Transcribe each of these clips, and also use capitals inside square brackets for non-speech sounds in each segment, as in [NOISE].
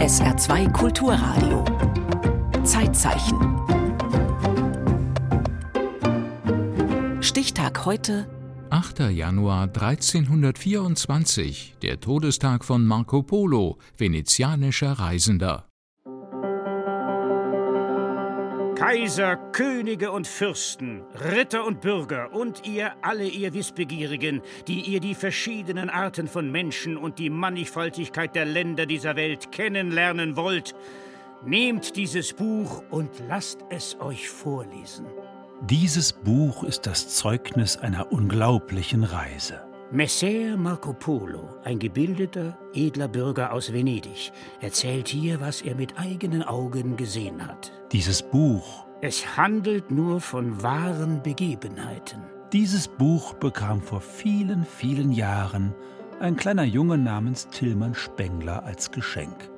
SR2 Kulturradio. Zeitzeichen. Stichtag heute. 8. Januar 1324, der Todestag von Marco Polo, venezianischer Reisender. Kaiser, Könige und Fürsten, Ritter und Bürger und ihr alle ihr Wissbegierigen, die ihr die verschiedenen Arten von Menschen und die Mannigfaltigkeit der Länder dieser Welt kennenlernen wollt, nehmt dieses Buch und lasst es euch vorlesen. Dieses Buch ist das Zeugnis einer unglaublichen Reise. Messer Marco Polo, ein gebildeter, edler Bürger aus Venedig, erzählt hier, was er mit eigenen Augen gesehen hat. Dieses Buch. Es handelt nur von wahren Begebenheiten. Dieses Buch bekam vor vielen, vielen Jahren ein kleiner Junge namens Tillmann Spengler als Geschenk.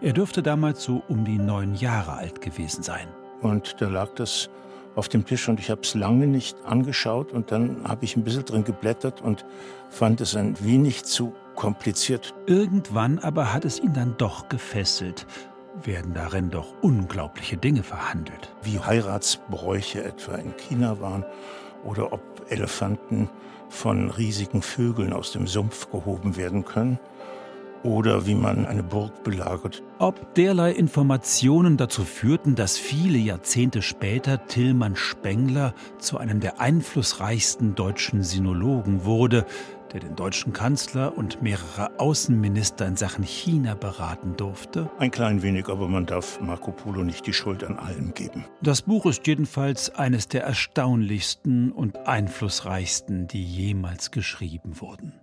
Er dürfte damals so um die neun Jahre alt gewesen sein. Und da lag das auf dem Tisch und ich habe es lange nicht angeschaut und dann habe ich ein bisschen drin geblättert und fand es ein wenig zu kompliziert. Irgendwann aber hat es ihn dann doch gefesselt. Werden darin doch unglaubliche Dinge verhandelt. Wie Heiratsbräuche etwa in China waren oder ob Elefanten von riesigen Vögeln aus dem Sumpf gehoben werden können oder wie man eine Burg belagert. Ob derlei Informationen dazu führten, dass viele Jahrzehnte später Tillmann Spengler zu einem der einflussreichsten deutschen Sinologen wurde, der den deutschen Kanzler und mehrere Außenminister in Sachen China beraten durfte? Ein klein wenig, aber man darf Marco Polo nicht die Schuld an allem geben. Das Buch ist jedenfalls eines der erstaunlichsten und einflussreichsten, die jemals geschrieben wurden.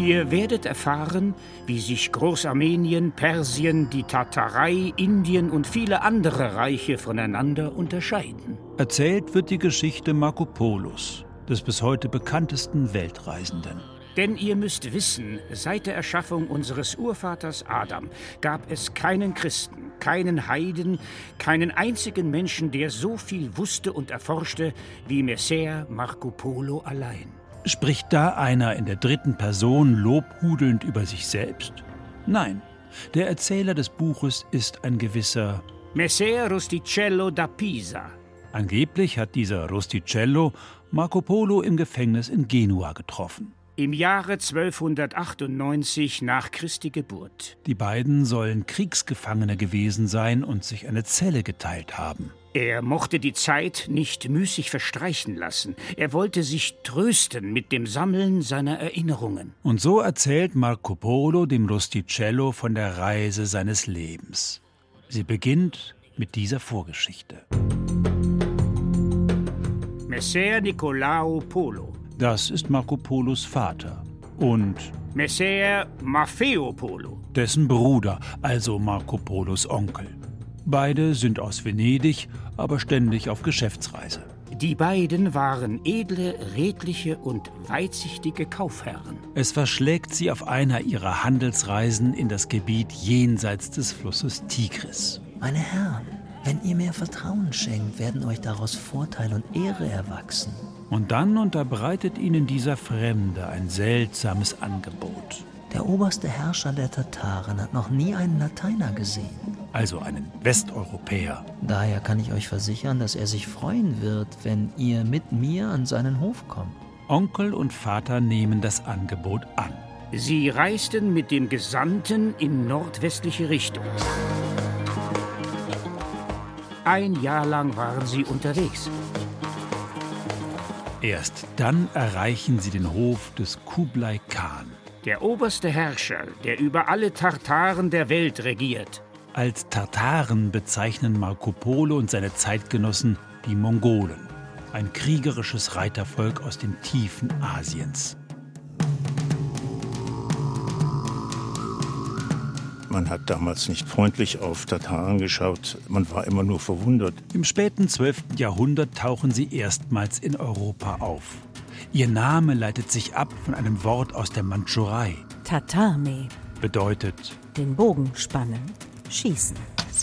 Ihr werdet erfahren, wie sich Großarmenien, Persien, die Tatarei, Indien und viele andere Reiche voneinander unterscheiden. Erzählt wird die Geschichte Marco Polos, des bis heute bekanntesten Weltreisenden. Denn ihr müsst wissen, seit der Erschaffung unseres Urvaters Adam gab es keinen Christen, keinen Heiden, keinen einzigen Menschen, der so viel wusste und erforschte wie Messer Marco Polo allein. Spricht da einer in der dritten Person lobhudelnd über sich selbst? Nein, der Erzähler des Buches ist ein gewisser Messer Rusticello da Pisa. Angeblich hat dieser Rusticello Marco Polo im Gefängnis in Genua getroffen. Im Jahre 1298 nach Christi Geburt. Die beiden sollen Kriegsgefangene gewesen sein und sich eine Zelle geteilt haben. Er mochte die Zeit nicht müßig verstreichen lassen. Er wollte sich trösten mit dem Sammeln seiner Erinnerungen. Und so erzählt Marco Polo dem Rusticello von der Reise seines Lebens. Sie beginnt mit dieser Vorgeschichte. Messer Nicolao Polo. Das ist Marco Polos Vater. Und Messer Maffeo Polo. dessen Bruder, also Marco Polos Onkel. Beide sind aus Venedig, aber ständig auf Geschäftsreise. Die beiden waren edle, redliche und weitsichtige Kaufherren. Es verschlägt sie auf einer ihrer Handelsreisen in das Gebiet jenseits des Flusses Tigris. Meine Herren, wenn ihr mir Vertrauen schenkt, werden euch daraus Vorteil und Ehre erwachsen. Und dann unterbreitet ihnen dieser Fremde ein seltsames Angebot. Der oberste Herrscher der Tataren hat noch nie einen Lateiner gesehen. Also einen Westeuropäer. Daher kann ich euch versichern, dass er sich freuen wird, wenn ihr mit mir an seinen Hof kommt. Onkel und Vater nehmen das Angebot an. Sie reisten mit dem Gesandten in nordwestliche Richtung. Ein Jahr lang waren sie unterwegs. Erst dann erreichen sie den Hof des Kublai Khan. Der oberste Herrscher, der über alle Tartaren der Welt regiert. Als Tartaren bezeichnen Marco Polo und seine Zeitgenossen die Mongolen, ein kriegerisches Reitervolk aus den Tiefen Asiens. Man hat damals nicht freundlich auf Tataren geschaut, man war immer nur verwundert. Im späten 12. Jahrhundert tauchen sie erstmals in Europa auf. Ihr Name leitet sich ab von einem Wort aus der Mandschurei. Tatame, Bedeutet, den Bogen spannen, schießen.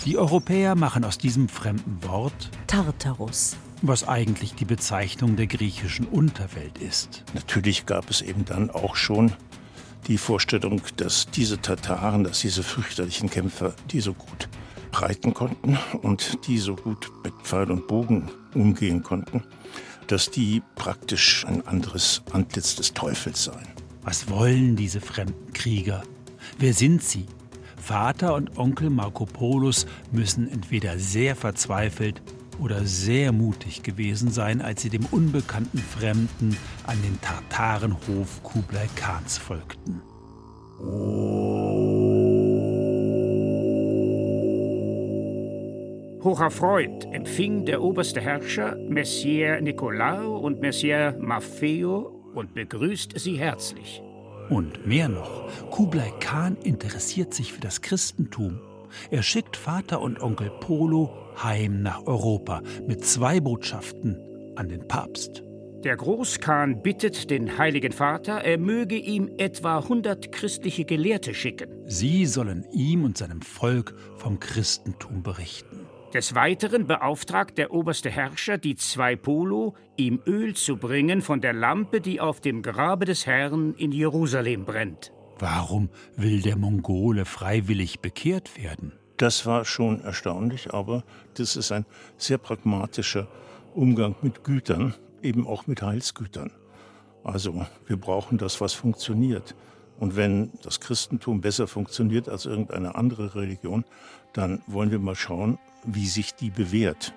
die Europäer machen aus diesem fremden Wort, Tartarus, was eigentlich die Bezeichnung der griechischen Unterwelt ist. Natürlich gab es eben dann auch schon die Vorstellung, dass diese Tataren, dass diese fürchterlichen Kämpfer, die so gut reiten konnten und die so gut mit Pfeil und Bogen umgehen konnten, dass die praktisch ein anderes Antlitz des Teufels seien. Was wollen diese fremden Krieger? Wer sind sie? Vater und Onkel Marco Polus müssen entweder sehr verzweifelt oder sehr mutig gewesen sein, als sie dem unbekannten Fremden an den Tartarenhof Kublai Khans folgten. Hocherfreut empfing der oberste Herrscher Messier Nicolao und Messier Maffeo und begrüßt sie herzlich. Und mehr noch, Kublai Khan interessiert sich für das Christentum. Er schickt Vater und Onkel Polo heim nach Europa mit zwei Botschaften an den Papst. Der Großkhan bittet den Heiligen Vater, er möge ihm etwa 100 christliche Gelehrte schicken. Sie sollen ihm und seinem Volk vom Christentum berichten. Des Weiteren beauftragt der oberste Herrscher die zwei Polo, ihm Öl zu bringen von der Lampe, die auf dem Grabe des Herrn in Jerusalem brennt. Warum will der Mongole freiwillig bekehrt werden? Das war schon erstaunlich, aber das ist ein sehr pragmatischer Umgang mit Gütern, eben auch mit Heilsgütern. Also wir brauchen das, was funktioniert. Und wenn das Christentum besser funktioniert als irgendeine andere Religion, dann wollen wir mal schauen, wie sich die bewährt.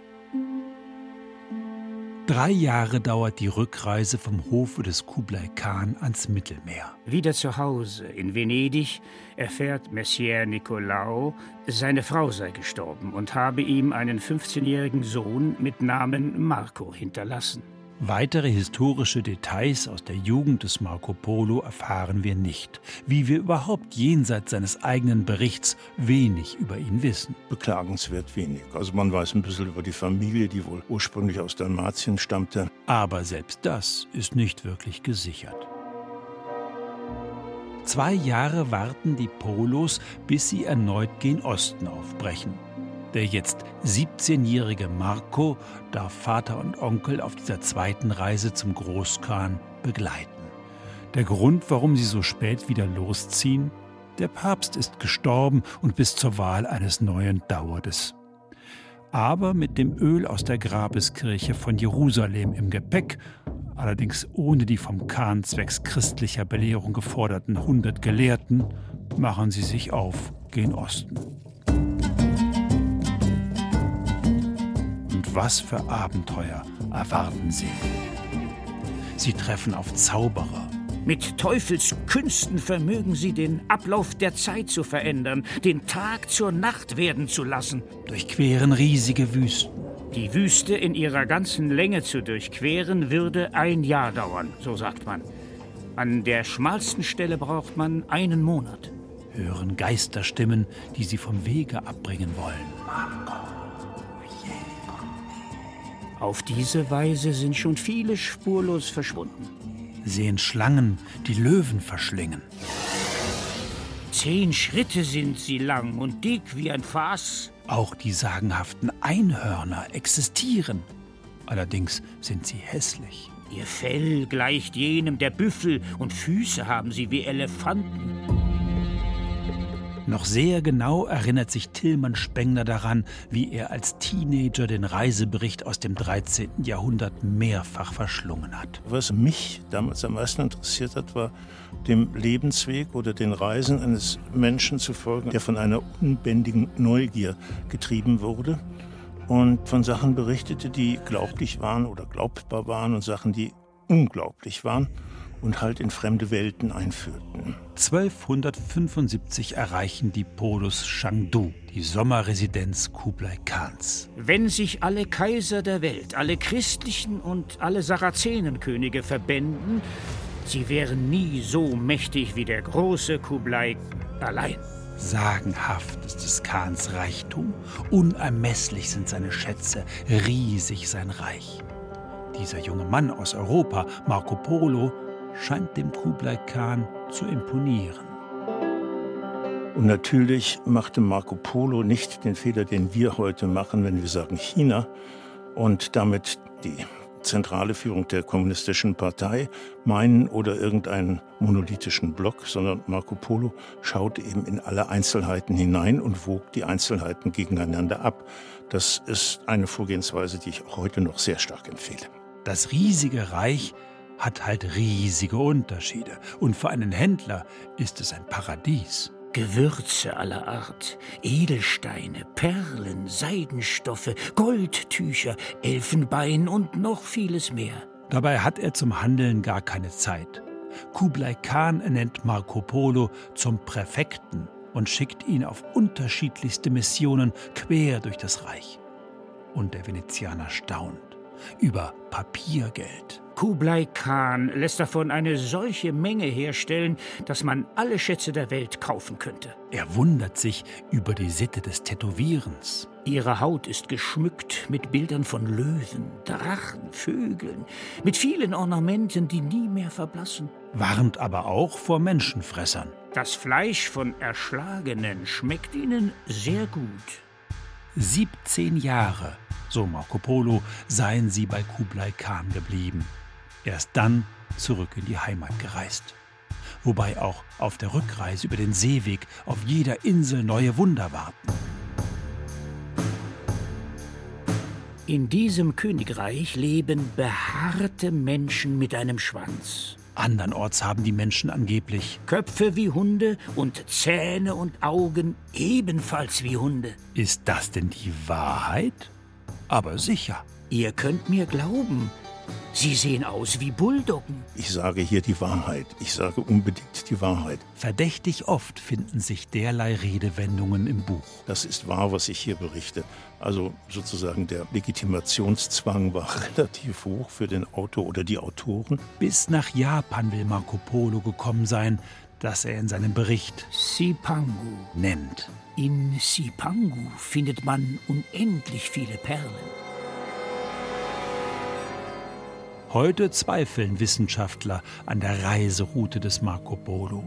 Drei Jahre dauert die Rückreise vom Hofe des Kublai Khan ans Mittelmeer. Wieder zu Hause in Venedig erfährt Messier Nicolao, seine Frau sei gestorben und habe ihm einen 15-jährigen Sohn mit Namen Marco hinterlassen. Weitere historische Details aus der Jugend des Marco Polo erfahren wir nicht, wie wir überhaupt jenseits seines eigenen Berichts wenig über ihn wissen. Beklagenswert wenig. Also man weiß ein bisschen über die Familie, die wohl ursprünglich aus Dalmatien stammte. Aber selbst das ist nicht wirklich gesichert. Zwei Jahre warten die Polos, bis sie erneut gen Osten aufbrechen. Der jetzt 17-jährige Marco darf Vater und Onkel auf dieser zweiten Reise zum Großkhan begleiten. Der Grund, warum sie so spät wieder losziehen? Der Papst ist gestorben und bis zur Wahl eines neuen dauert es. Aber mit dem Öl aus der Grabeskirche von Jerusalem im Gepäck, allerdings ohne die vom Khan zwecks christlicher Belehrung geforderten 100 Gelehrten, machen sie sich auf gen Osten. Was für Abenteuer erwarten sie. Sie treffen auf Zauberer. Mit Teufelskünsten vermögen sie den Ablauf der Zeit zu verändern, den Tag zur Nacht werden zu lassen. Durchqueren riesige Wüsten. Die Wüste in ihrer ganzen Länge zu durchqueren, würde ein Jahr dauern, so sagt man. An der schmalsten Stelle braucht man einen Monat. Hören Geisterstimmen, die sie vom Wege abbringen wollen. Marco. Auf diese Weise sind schon viele spurlos verschwunden. Sehen Schlangen, die Löwen verschlingen. Zehn Schritte sind sie lang und dick wie ein Fass. Auch die sagenhaften Einhörner existieren. Allerdings sind sie hässlich. Ihr Fell gleicht jenem der Büffel und Füße haben sie wie Elefanten. Noch sehr genau erinnert sich Tillmann Spengler daran, wie er als Teenager den Reisebericht aus dem 13. Jahrhundert mehrfach verschlungen hat. Was mich damals am meisten interessiert hat, war dem Lebensweg oder den Reisen eines Menschen zu folgen, der von einer unbändigen Neugier getrieben wurde und von Sachen berichtete, die glaublich waren oder glaubbar waren und Sachen, die unglaublich waren und halt in fremde Welten einführten. 1275 erreichen die Polos Shangdu, die Sommerresidenz Kublai Khans. Wenn sich alle Kaiser der Welt, alle christlichen und alle Sarazenenkönige verbänden, sie wären nie so mächtig wie der große Kublai allein. Sagenhaft ist des Khans Reichtum, unermesslich sind seine Schätze, riesig sein Reich. Dieser junge Mann aus Europa, Marco Polo, scheint dem Kublai Khan zu imponieren. Und natürlich machte Marco Polo nicht den Fehler, den wir heute machen, wenn wir sagen China und damit die zentrale Führung der kommunistischen Partei meinen oder irgendeinen monolithischen Block, sondern Marco Polo schaute eben in alle Einzelheiten hinein und wog die Einzelheiten gegeneinander ab. Das ist eine Vorgehensweise, die ich auch heute noch sehr stark empfehle. Das riesige Reich hat halt riesige Unterschiede. Und für einen Händler ist es ein Paradies. Gewürze aller Art, Edelsteine, Perlen, Seidenstoffe, Goldtücher, Elfenbein und noch vieles mehr. Dabei hat er zum Handeln gar keine Zeit. Kublai Khan ernennt Marco Polo zum Präfekten und schickt ihn auf unterschiedlichste Missionen quer durch das Reich. Und der Venezianer staunt über Papiergeld. Kublai Khan lässt davon eine solche Menge herstellen, dass man alle Schätze der Welt kaufen könnte. Er wundert sich über die Sitte des Tätowierens. Ihre Haut ist geschmückt mit Bildern von Löwen, Drachen, Vögeln, mit vielen Ornamenten, die nie mehr verblassen. Warnt aber auch vor Menschenfressern. Das Fleisch von Erschlagenen schmeckt ihnen sehr gut. 17 Jahre, so Marco Polo, seien sie bei Kublai Khan geblieben. Erst dann zurück in die Heimat gereist. Wobei auch auf der Rückreise über den Seeweg auf jeder Insel neue Wunder warten. In diesem Königreich leben behaarte Menschen mit einem Schwanz. Andernorts haben die Menschen angeblich Köpfe wie Hunde und Zähne und Augen ebenfalls wie Hunde. Ist das denn die Wahrheit? Aber sicher. Ihr könnt mir glauben, Sie sehen aus wie Bulldoggen. Ich sage hier die Wahrheit. Ich sage unbedingt die Wahrheit. Verdächtig oft finden sich derlei Redewendungen im Buch. Das ist wahr, was ich hier berichte. Also sozusagen der Legitimationszwang war [LAUGHS] relativ hoch für den Autor oder die Autoren. Bis nach Japan will Marco Polo gekommen sein, das er in seinem Bericht Sipangu nennt. In Sipangu findet man unendlich viele Perlen. Heute zweifeln Wissenschaftler an der Reiseroute des Marco Polo.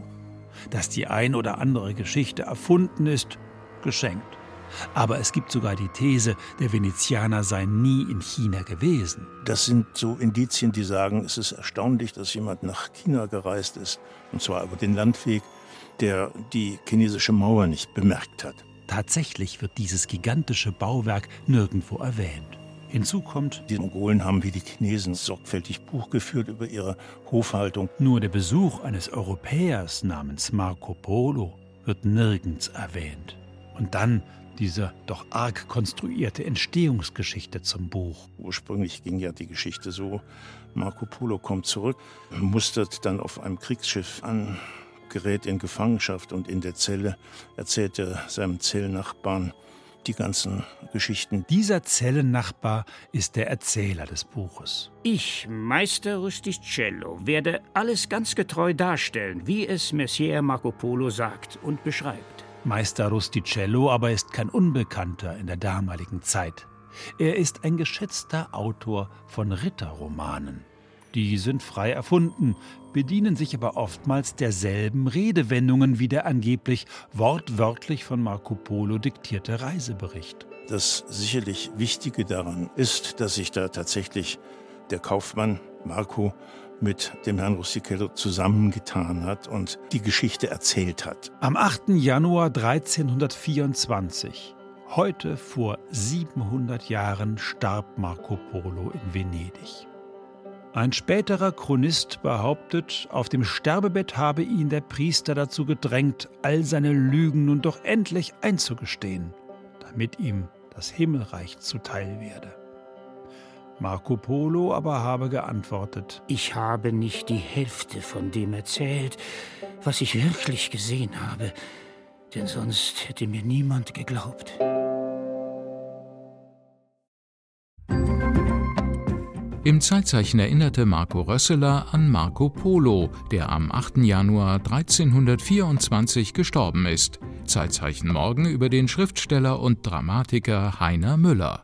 Dass die ein oder andere Geschichte erfunden ist, geschenkt. Aber es gibt sogar die These, der Venezianer sei nie in China gewesen. Das sind so Indizien, die sagen, es ist erstaunlich, dass jemand nach China gereist ist, und zwar über den Landweg, der die chinesische Mauer nicht bemerkt hat. Tatsächlich wird dieses gigantische Bauwerk nirgendwo erwähnt. Hinzu kommt, die Mongolen haben wie die Chinesen sorgfältig Buch geführt über ihre Hofhaltung. Nur der Besuch eines Europäers namens Marco Polo wird nirgends erwähnt. Und dann diese doch arg konstruierte Entstehungsgeschichte zum Buch. Ursprünglich ging ja die Geschichte so, Marco Polo kommt zurück, mustert dann auf einem Kriegsschiff an, gerät in Gefangenschaft und in der Zelle erzählt er seinem Zellnachbarn, die ganzen Geschichten. Dieser Zellennachbar ist der Erzähler des Buches. Ich, Meister Rusticello, werde alles ganz getreu darstellen, wie es Messier Marco Polo sagt und beschreibt. Meister Rusticello aber ist kein Unbekannter in der damaligen Zeit. Er ist ein geschätzter Autor von Ritterromanen. Die sind frei erfunden, bedienen sich aber oftmals derselben Redewendungen wie der angeblich wortwörtlich von Marco Polo diktierte Reisebericht. Das sicherlich Wichtige daran ist, dass sich da tatsächlich der Kaufmann Marco mit dem Herrn Rustichello zusammengetan hat und die Geschichte erzählt hat. Am 8. Januar 1324, heute vor 700 Jahren, starb Marco Polo in Venedig. Ein späterer Chronist behauptet, auf dem Sterbebett habe ihn der Priester dazu gedrängt, all seine Lügen nun doch endlich einzugestehen, damit ihm das Himmelreich zuteil werde. Marco Polo aber habe geantwortet, Ich habe nicht die Hälfte von dem erzählt, was ich wirklich gesehen habe, denn sonst hätte mir niemand geglaubt. Im Zeitzeichen erinnerte Marco Rösseler an Marco Polo, der am 8. Januar 1324 gestorben ist. Zeitzeichen morgen über den Schriftsteller und Dramatiker Heiner Müller.